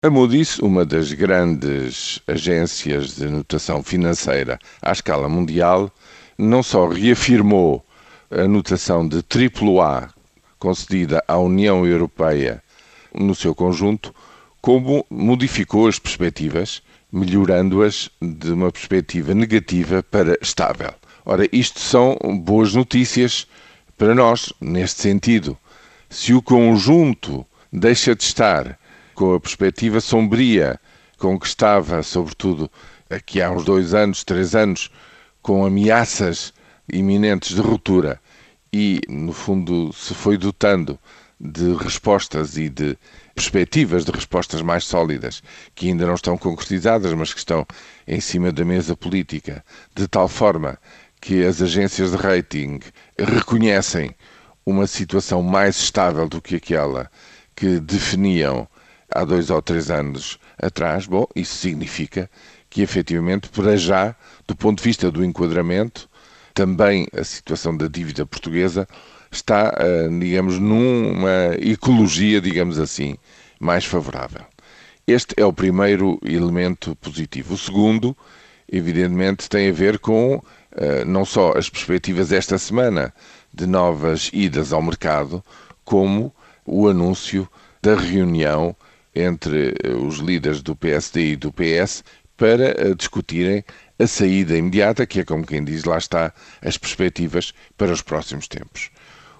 A Moody's, uma das grandes agências de notação financeira à escala mundial, não só reafirmou a notação de AAA concedida à União Europeia no seu conjunto, como modificou as perspectivas, melhorando-as de uma perspectiva negativa para estável. Ora, isto são boas notícias para nós, neste sentido. Se o conjunto deixa de estar com a perspectiva sombria com que estava, sobretudo aqui há uns dois anos, três anos, com ameaças iminentes de ruptura. E, no fundo, se foi dotando de respostas e de perspectivas de respostas mais sólidas, que ainda não estão concretizadas, mas que estão em cima da mesa política, de tal forma que as agências de rating reconhecem uma situação mais estável do que aquela que definiam há dois ou três anos atrás, bom, isso significa que efetivamente, para já, do ponto de vista do enquadramento, também a situação da dívida portuguesa está, eh, digamos, numa ecologia, digamos assim, mais favorável. Este é o primeiro elemento positivo. O segundo, evidentemente, tem a ver com eh, não só as perspectivas esta semana de novas idas ao mercado, como o anúncio da reunião entre eh, os líderes do PSD e do PS para eh, discutirem a saída imediata, que é como quem diz, lá está, as perspectivas para os próximos tempos.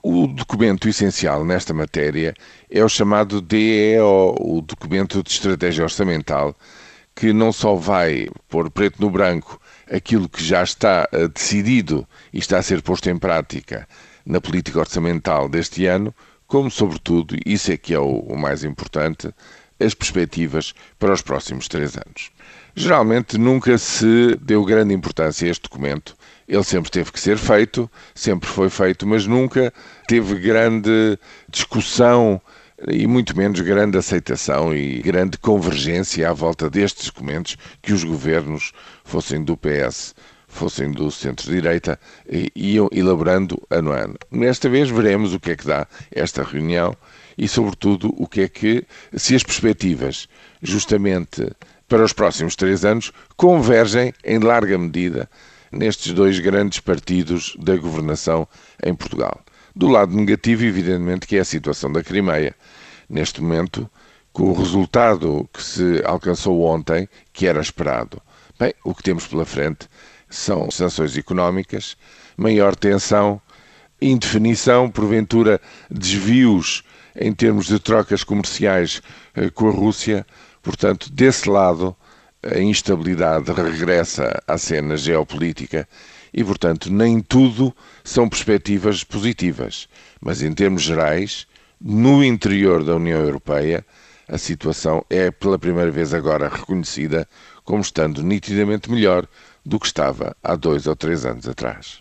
O documento essencial nesta matéria é o chamado DEO, o documento de estratégia orçamental, que não só vai pôr preto no branco aquilo que já está eh, decidido e está a ser posto em prática na política orçamental deste ano, como, sobretudo, isso é que é o, mais importante, as perspectivas para os próximos três anos. Geralmente nunca se deu grande importância a este documento. Ele sempre teve que ser feito, sempre foi feito, mas nunca teve grande discussão e muito menos grande aceitação e grande convergência à volta destes documentos que os governos, fossem do PS, fossem do centro-direita, iam elaborando ano a ano. Nesta vez veremos o que é que dá esta reunião e, sobretudo, o que é que, se as perspectivas, justamente para os próximos três anos, convergem em larga medida nestes dois grandes partidos da governação em Portugal. Do lado negativo, evidentemente, que é a situação da Crimeia. Neste momento, com o resultado que se alcançou ontem, que era esperado. Bem, o que temos pela frente são sanções económicas, maior tensão, indefinição, porventura desvios em termos de trocas comerciais eh, com a Rússia. Portanto, desse lado, a instabilidade regressa à cena geopolítica e, portanto, nem tudo são perspectivas positivas. Mas, em termos gerais, no interior da União Europeia, a situação é pela primeira vez agora reconhecida como estando nitidamente melhor do que estava há dois ou três anos atrás.